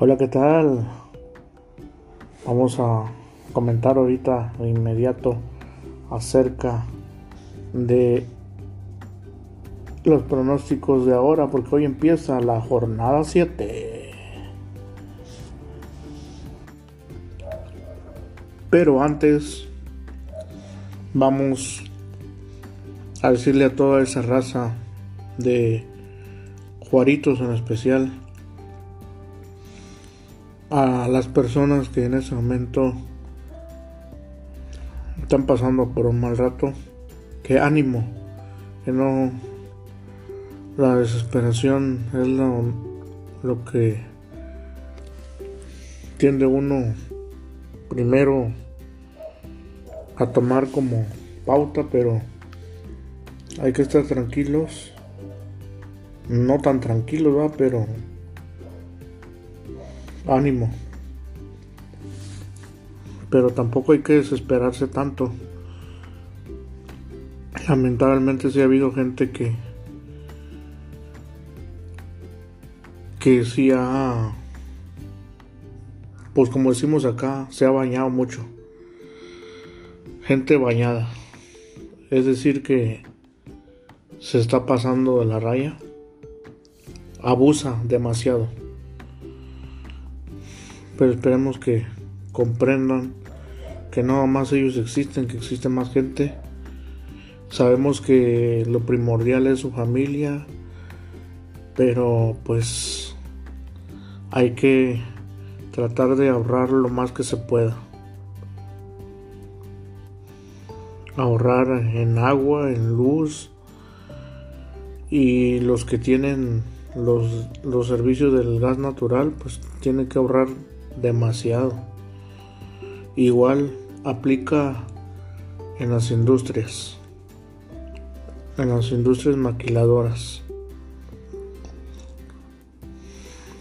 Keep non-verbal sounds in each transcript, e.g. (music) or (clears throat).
Hola, ¿qué tal? Vamos a comentar ahorita de inmediato acerca de los pronósticos de ahora, porque hoy empieza la jornada 7. Pero antes vamos a decirle a toda esa raza de Juaritos en especial a las personas que en ese momento están pasando por un mal rato, que ánimo, que no la desesperación es lo, lo que tiende uno primero a tomar como pauta, pero hay que estar tranquilos, no tan tranquilos, ¿va? pero ánimo. Pero tampoco hay que desesperarse tanto. Lamentablemente sí ha habido gente que que sí ha pues como decimos acá, se ha bañado mucho. Gente bañada. Es decir que se está pasando de la raya. Abusa demasiado pero esperemos que comprendan que no más ellos existen, que existe más gente. Sabemos que lo primordial es su familia, pero pues hay que tratar de ahorrar lo más que se pueda. Ahorrar en agua, en luz y los que tienen los, los servicios del gas natural pues tienen que ahorrar demasiado. Igual aplica en las industrias, en las industrias maquiladoras.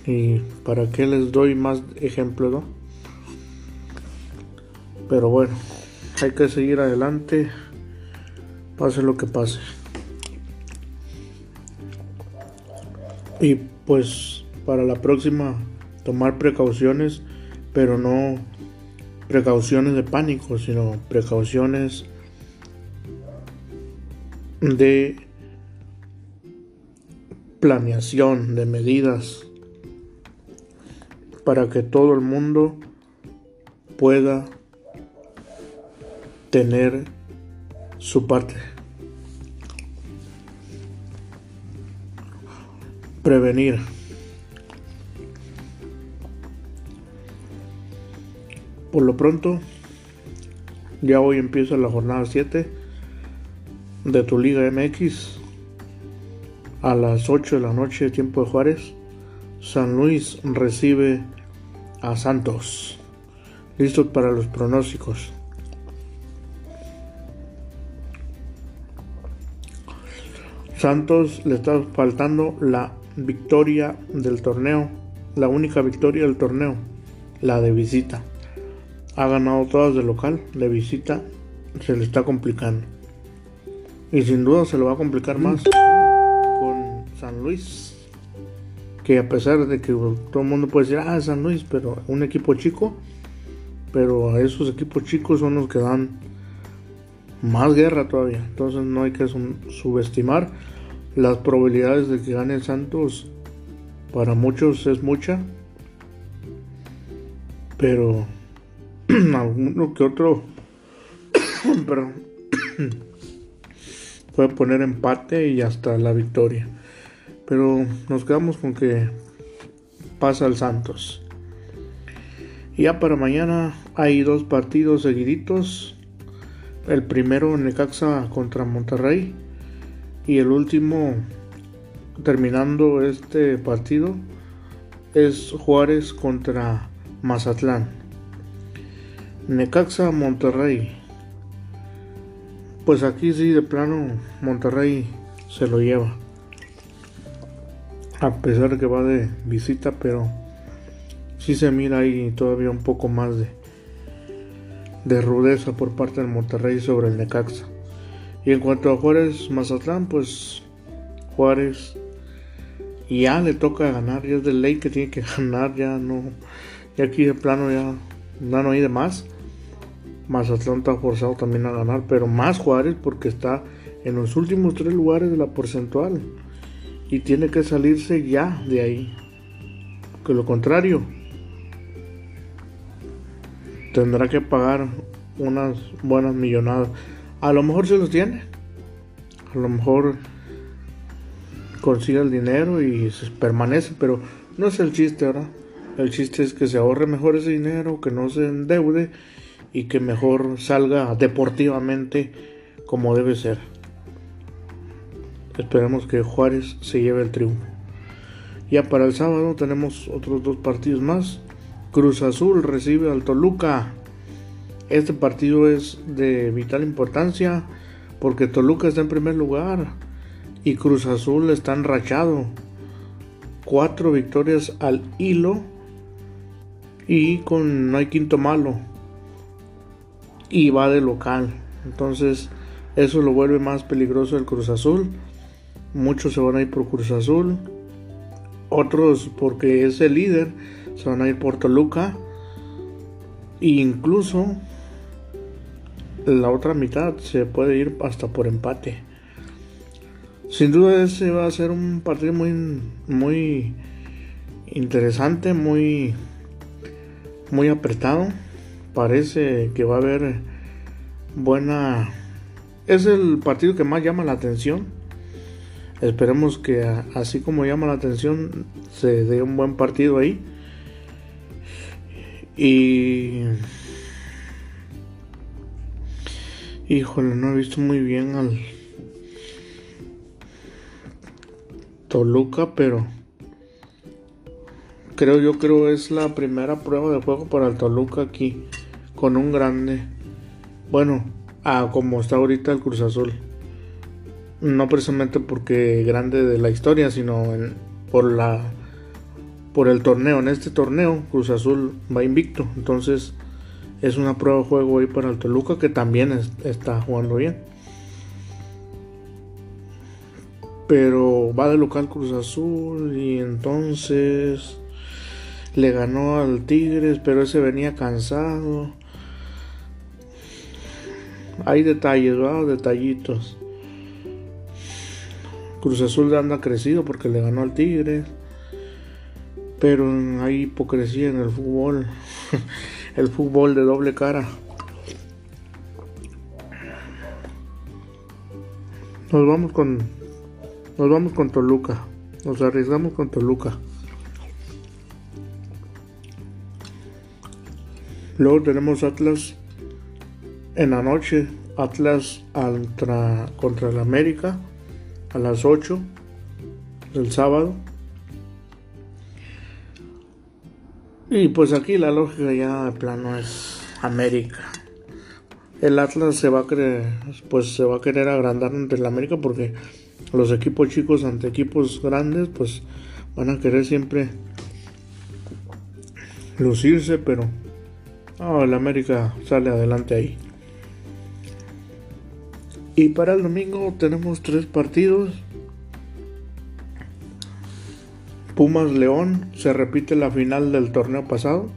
Y para qué les doy más ejemplos. Pero bueno, hay que seguir adelante, pase lo que pase. Y pues para la próxima tomar precauciones, pero no precauciones de pánico, sino precauciones de planeación, de medidas, para que todo el mundo pueda tener su parte. Prevenir. Por lo pronto, ya hoy empieza la jornada 7 de tu Liga MX a las 8 de la noche, tiempo de Juárez. San Luis recibe a Santos. Listos para los pronósticos. Santos le está faltando la victoria del torneo, la única victoria del torneo, la de visita ha ganado todas de local, de visita se le está complicando. Y sin duda se lo va a complicar más con San Luis. Que a pesar de que todo el mundo puede decir, ah, San Luis, pero un equipo chico, pero esos equipos chicos son los que dan más guerra todavía. Entonces no hay que subestimar las probabilidades de que gane Santos. Para muchos es mucha, pero (clears throat) alguno que otro (clears throat) (clears throat) puede poner empate y hasta la victoria. Pero nos quedamos con que pasa el Santos. Ya para mañana hay dos partidos seguiditos. El primero Necaxa contra Monterrey. Y el último, terminando este partido, es Juárez contra Mazatlán. Necaxa Monterrey. Pues aquí sí de plano Monterrey se lo lleva. A pesar de que va de visita, pero sí se mira ahí todavía un poco más de, de rudeza por parte del Monterrey sobre el Necaxa. Y en cuanto a Juárez Mazatlán, pues Juárez ya le toca ganar, ya es de ley que tiene que (laughs) ganar, ya no, y aquí de plano ya, no hay de más. Mazatlán está forzado también a ganar, pero más Juárez porque está en los últimos tres lugares de la porcentual y tiene que salirse ya de ahí. Que lo contrario, tendrá que pagar unas buenas millonadas. A lo mejor se los tiene, a lo mejor consigue el dinero y se permanece, pero no es el chiste, ¿verdad? El chiste es que se ahorre mejor ese dinero, que no se endeude y que mejor salga deportivamente como debe ser. Esperemos que Juárez se lleve el triunfo. Ya para el sábado tenemos otros dos partidos más. Cruz Azul recibe al Toluca. Este partido es de vital importancia porque Toluca está en primer lugar y Cruz Azul está enrachado. Cuatro victorias al hilo y con no hay quinto malo y va de local. Entonces eso lo vuelve más peligroso el Cruz Azul Muchos se van a ir por Cruz Azul. Otros porque es el líder se van a ir por Toluca. E incluso la otra mitad se puede ir hasta por empate. Sin duda ese va a ser un partido muy muy interesante, muy muy apretado. Parece que va a haber buena es el partido que más llama la atención Esperemos que así como llama la atención se dé un buen partido ahí. Y... Híjole, no he visto muy bien al Toluca, pero creo yo creo es la primera prueba de juego para el Toluca aquí con un grande. Bueno, a como está ahorita el Cruz Azul no precisamente porque grande de la historia, sino por la por el torneo. En este torneo Cruz Azul va invicto, entonces es una prueba de juego ahí para el Toluca que también está jugando bien. Pero va de local Cruz Azul y entonces le ganó al Tigres, pero ese venía cansado. Hay detalles, ¿va? Detallitos. Cruz Azul anda crecido porque le ganó al Tigre. Pero hay hipocresía en el fútbol. (laughs) el fútbol de doble cara. Nos vamos con. Nos vamos con Toluca. Nos arriesgamos con Toluca. Luego tenemos Atlas en la noche. Atlas contra el América a las 8 del sábado. Y pues aquí la lógica ya de plano es América. El Atlas se va a querer, pues se va a querer agrandar ante el América porque los equipos chicos ante equipos grandes pues van a querer siempre lucirse, pero el América sale adelante ahí. Y para el domingo tenemos tres partidos. Pumas León, se repite la final del torneo pasado.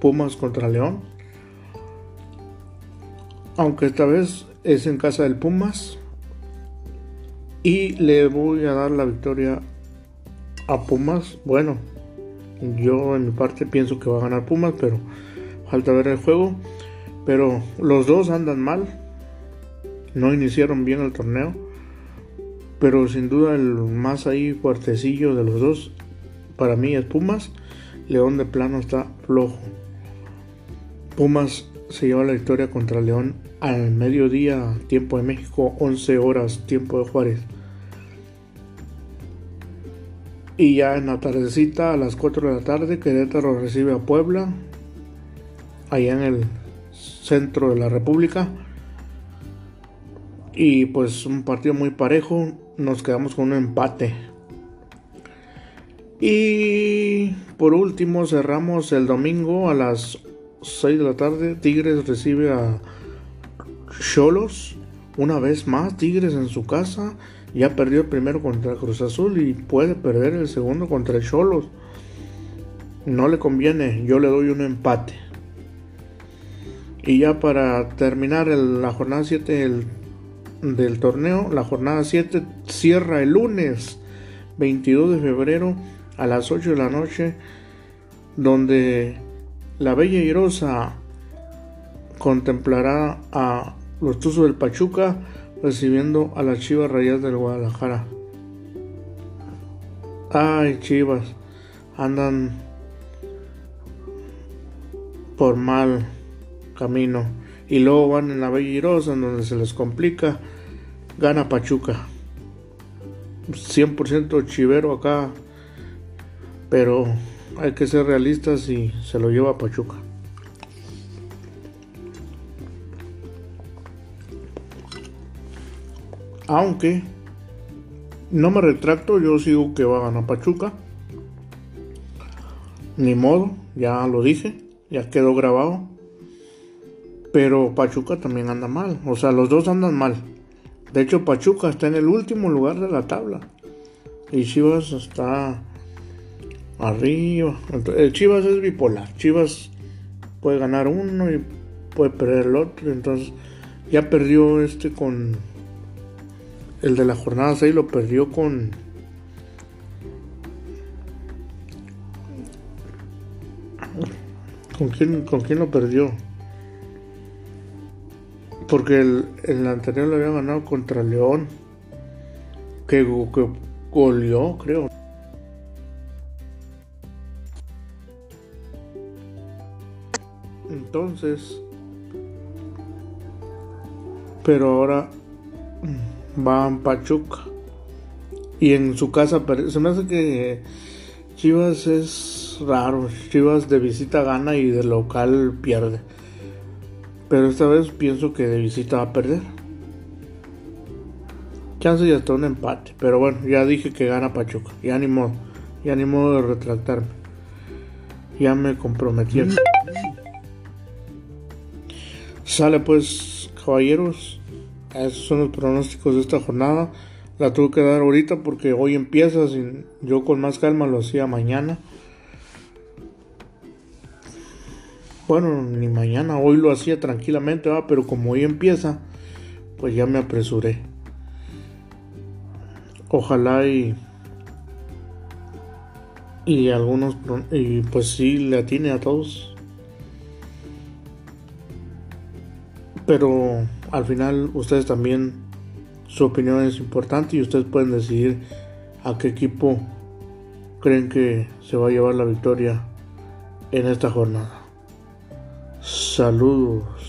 Pumas contra León. Aunque esta vez es en casa del Pumas. Y le voy a dar la victoria a Pumas. Bueno, yo en mi parte pienso que va a ganar Pumas, pero falta ver el juego. Pero los dos andan mal no iniciaron bien el torneo, pero sin duda el más ahí fuertecillo de los dos para mí es Pumas. León de plano está flojo. Pumas se lleva la victoria contra León al mediodía, tiempo de México, 11 horas, tiempo de Juárez. Y ya en la tardecita, a las 4 de la tarde, Querétaro recibe a Puebla, allá en el centro de la República. Y pues un partido muy parejo. Nos quedamos con un empate. Y por último cerramos el domingo a las 6 de la tarde. Tigres recibe a Cholos. Una vez más, Tigres en su casa. Ya perdió el primero contra Cruz Azul y puede perder el segundo contra el Cholos. No le conviene, yo le doy un empate. Y ya para terminar la jornada 7 del, torneo, la jornada 7 cierra el lunes 22 de febrero a las 8 de la noche, donde la Bella Irosa contemplará a los Tuzos del Pachuca recibiendo a las Chivas Rayas del Guadalajara. Ay, Chivas, andan por mal camino. Y luego van en la Bella en donde se les complica. Gana Pachuca. 100% chivero acá. Pero hay que ser realistas y se lo lleva Pachuca. Aunque no me retracto, yo sigo que va a ganar Pachuca. Ni modo, ya lo dije, ya quedó grabado. Pero Pachuca también anda mal. O sea, los dos andan mal. De hecho, Pachuca está en el último lugar de la tabla. Y Chivas está arriba. Entonces, Chivas es bipolar. Chivas puede ganar uno y puede perder el otro. Entonces, ya perdió este con. El de la jornada 6 lo perdió con. ¿Con quién, ¿Con quién lo perdió? Porque el, anterior lo había ganado contra León. Que, que goleó, creo. Entonces. Pero ahora va a Pachuca. Y en su casa se me hace que Chivas es raro. Chivas de visita gana y de local pierde. Pero esta vez pienso que de visita va a perder. Chance y hasta un empate. Pero bueno, ya dije que gana Pachuca. Ya ni modo. Ya de retractarme. Ya me comprometí. Sale pues, caballeros. Esos son los pronósticos de esta jornada. La tuve que dar ahorita porque hoy empieza. Yo con más calma lo hacía mañana. Bueno, ni mañana, hoy lo hacía tranquilamente, pero como hoy empieza, pues ya me apresuré. Ojalá y y algunos y pues sí le atine a todos. Pero al final ustedes también su opinión es importante y ustedes pueden decidir a qué equipo creen que se va a llevar la victoria en esta jornada. Saludos.